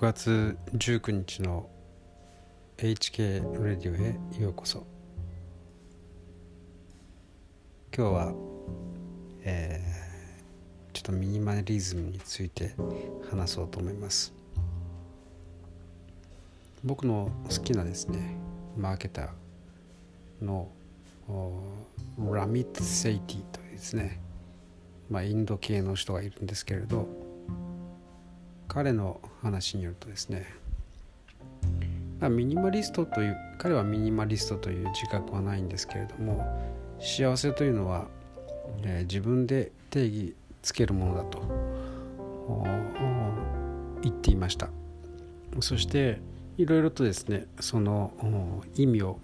5月19日の HK レディオへようこそ。今日は、えー、ちょっとミニマリズムについて話そうと思います。僕の好きなですねマーケターのラミット・セイティというですねまあインド系の人がいるんですけれど彼の話によるとですねミニマリストという彼はミニマリストという自覚はないんですけれども幸せというのは、えー、自分で定義つけるものだと言っていました。そしていろいろとですねその意味を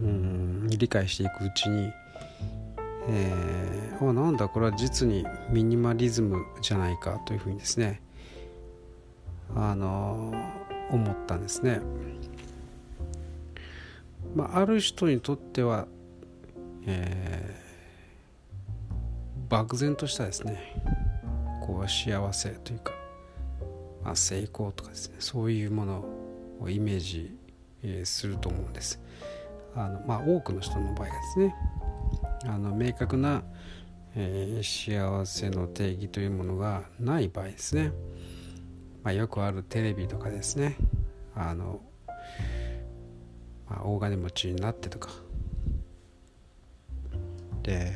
うん理解していくうちに、えー、なんだこれは実にミニマリズムじゃないかというふうにですねあの思ったんですね。まあ、ある人にとっては、えー、漠然としたですねこう幸せというか、まあ、成功とかですねそういうものをイメージ、すると思うんです。あのまあ、多くの人の場合はですねあの明確な、えー、幸せの定義というものがない場合ですね。まあ、よくあるテレビとかですね。あの、まあ、大金持ちになってとか。で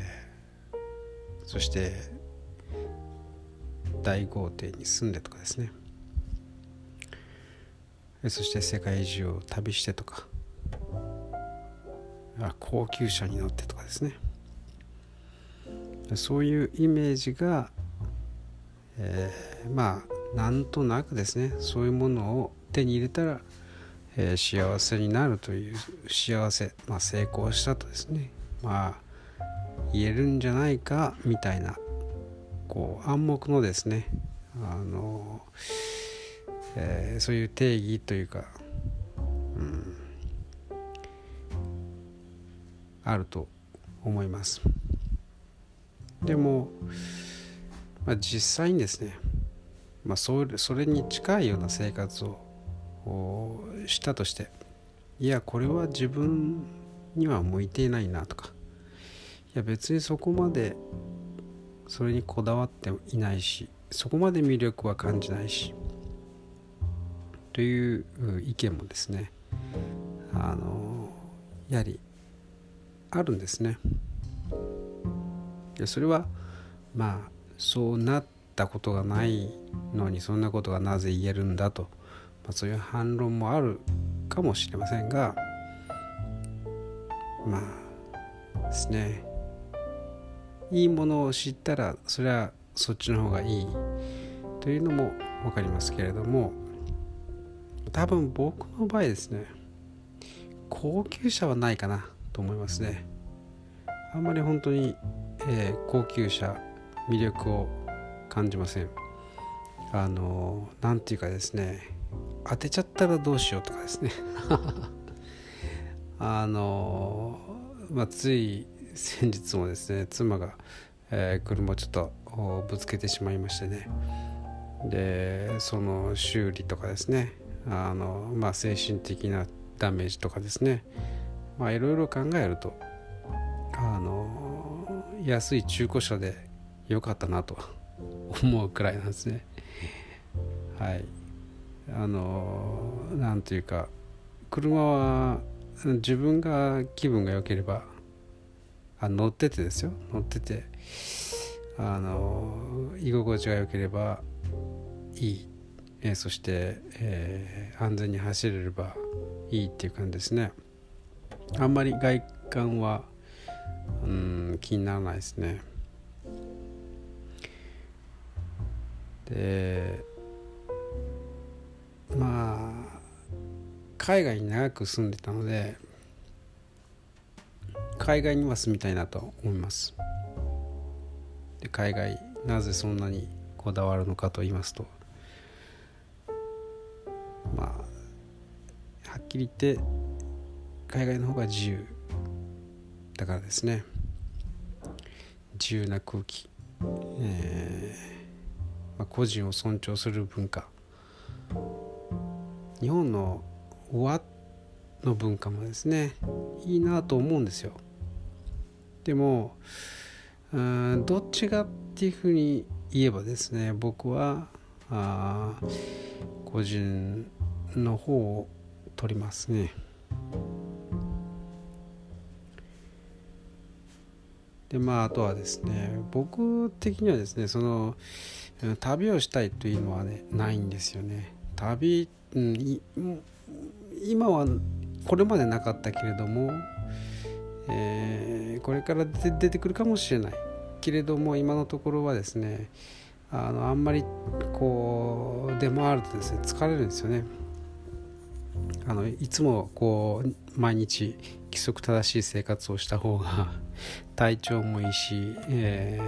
そして大豪邸に住んでとかですね。そして世界中を旅してとか。高級車に乗ってとかですね。そういうイメージが、えー、まあなんとなくですねそういうものを手に入れたら、えー、幸せになるという幸せ、まあ、成功したとですねまあ言えるんじゃないかみたいなこう暗黙のですねあの、えー、そういう定義というか、うん、あると思います。でも、まあ、実際にですねまあ、それそれに近いような生活をしたとしていやこれは自分には向いていないなとかいや別にそこまでそれにこだわっていないしそこまで魅力は感じないしという意見もですねあのやはりあるんですね。それはまあそうなったことがないのにそんなことがなぜ言えるんだと、まあ、そういう反論もあるかもしれませんがまあですね。いいものを知ったらそれはそっちの方がいいというのも分かりますけれども多分僕の場合ですね高級車はないかなと思いますね。あんまり本当に、えー、高級車魅力を感じません。あの何て言うかですね当てちゃったらどうしようとかですね。あのまあつい先日もですね妻が、えー、車をちょっとぶつけてしまいましてね。でその修理とかですねあの、まあ、精神的なダメージとかですね。いろいろ考えるとあの安い中古車で良かったなと。思うくらいなんですね。はい。あのなんというか車は自分が気分が良ければあ乗っててですよ。乗っててあの居心地が良ければいい、えー、そして、えー、安全に走れればいいっていう感じですね。あんまり外観はうん気にならないですね。でまあ海外に長く住んでたので海外には住みたいなと思います。で海外なぜそんなにこだわるのかと言いますとまあはっきり言って海外の方が自由だからですね。自由な空気、えーまあ、個人を尊重する文化。日本の和の文化もですねいいなと思うんですよ。でもうんどっちがっていうふうに言えばですね僕はあ個人の方を取りますね。でまああとはですね僕的にはですねその旅をしたいというのはねないんですよね。旅、うん、今はこれまでなかったけれども、えー、これから出てくるかもしれない。けれども今のところはですねあのあんまりこう出回るとですね疲れるんですよね。あのいつもこう毎日規則正しい生活をした方が体調もいいし、え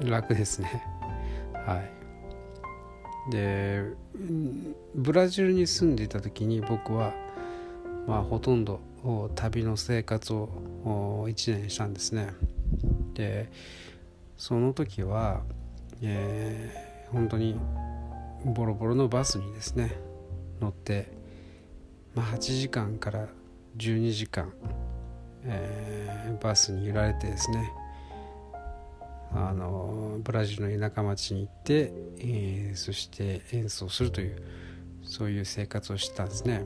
ー、楽ですね。はい。でブラジルに住んでいた時に僕はまあほとんど旅の生活を1年したんですね。でその時は、えー、本当にボロボロのバスにですね乗って、まあ、8時間から12時間、えー、バスに揺られてですねあのブラジルの田舎町に行って、えー、そして演奏するというそういう生活をしてたんですね。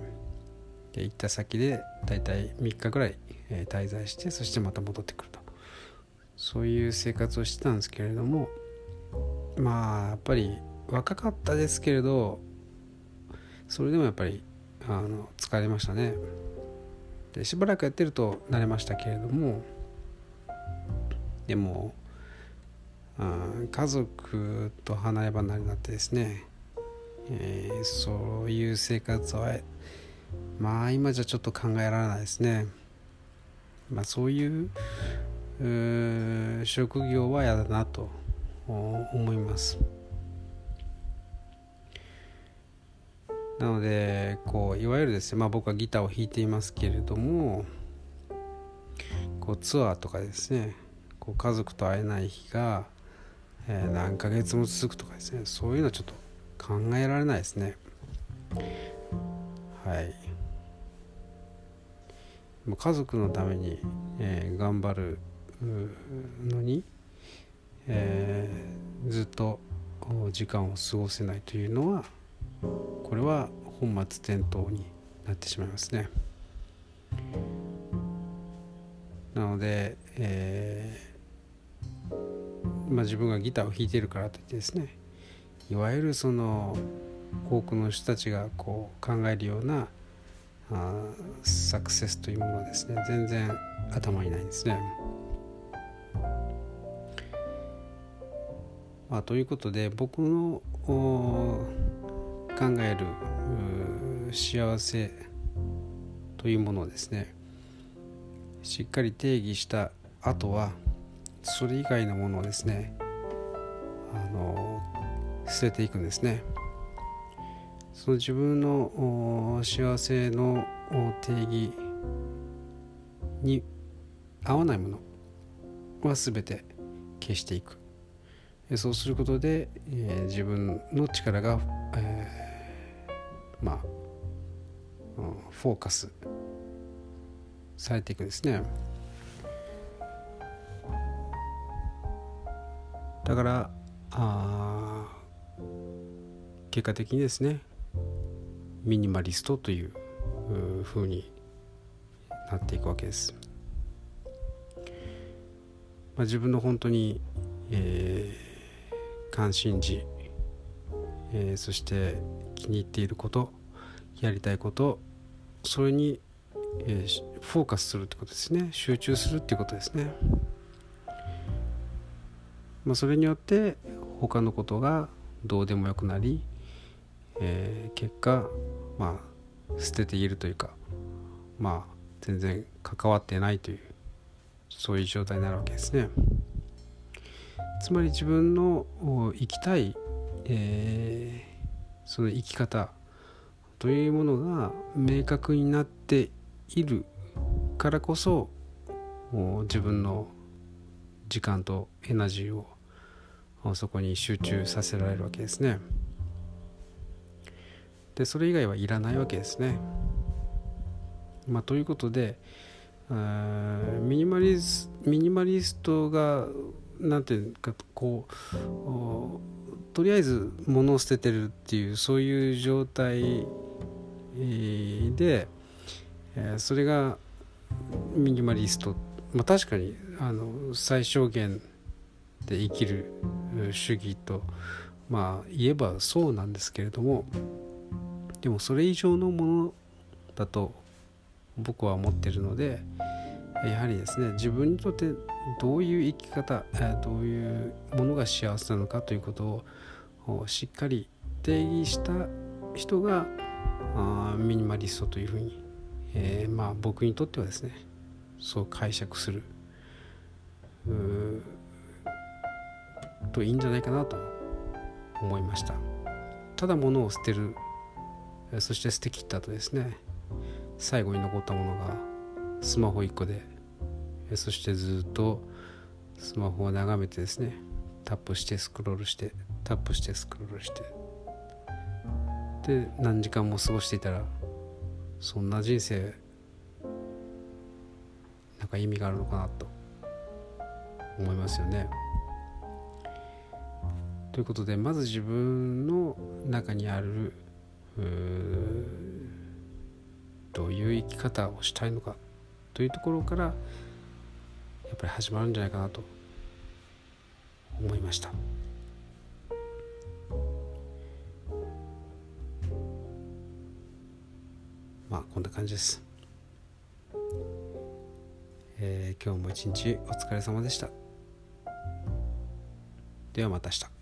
で行った先でだいたい3日ぐらい、えー、滞在してそしてまた戻ってくると。そういう生活をしてたんですけれどもまあやっぱり若かったですけれどそれでもやっぱりあの疲れましたね。でしばらくやってると慣れましたけれどもでも家族と離れ離れになってですね、えー、そういう生活はまあ今じゃちょっと考えられないですね。まあそういう職業は嫌だなと思います。なのでこういわゆるですね、まあ、僕はギターを弾いていますけれどもこうツアーとかですねこう家族と会えない日が、えー、何ヶ月も続くとかですね。そういうのはちょっと考えられないですね。はい。家族のために、えー、頑張るのに、えー、ずっと時間を過ごせないというのはこれは本末転倒になってしまいますね。なので、えー、まあ、自分がギターを弾いてるからといってですねいわゆるその多くの人たちがこう考えるようなあサクセスというものはですね全然頭にないんですね。まあ、ということで僕の考える幸せというものをですねしっかり定義した後はそれ以外のものをですねあの捨てていくんですね。その自分の幸せの定義に合わないものは全て消していく。そうすることで、えー、自分の力が、えー、まあ、フォーカスされていくんですね。だからあ結果的にですねミニマリストというふうになっていくわけです、まあ、自分の本当に、えー関心事、えー、そして気に入っていることやりたいことそれに、えー、フォーカスするってことですね。集中するってことですね、まあ、それによって他のことがどうでもよくなり、えー、結果まあ捨てているというかまあ全然関わってないというそういう状態になるわけですね。つまり自分の生きたい、えー、その生き方というものが明確になっているからこそ自分の時間とエナジーをそこに集中させられるわけですね。でそれ以外はいらないわけですね。まあ、ということでミニマリスミニマリストが何ていうかこうとりあえず物を捨ててるっていうそういう状態でそれがミニマリスト、まあ、確かにあの最小限で生きる主義とまあ言えばそうなんですけれどもでもそれ以上のものだと僕は思ってるのでやはりですね自分にとってどういう生き方どういうものが幸せなのかということをしっかり定義した人がミニマリストというふうに、えー、まあ僕にとってはですねそう解釈するといいんじゃないかなと思いましたただ物を捨てるそして捨てきった後ですね最後に残ったものがスマホ1個でそしてずっとスマホを眺めてですねタップしてスクロールしてタップしてスクロールしてで何時間も過ごしていたらそんな人生なんか意味があるのかなと思いますよね。ということでまず自分の中にあるどういう生き方をしたいのかというところからやっぱり始まるんじゃないかなと思いました。まあこんな感じです。えー、今日も一日お疲れ様でした。ではまた明日。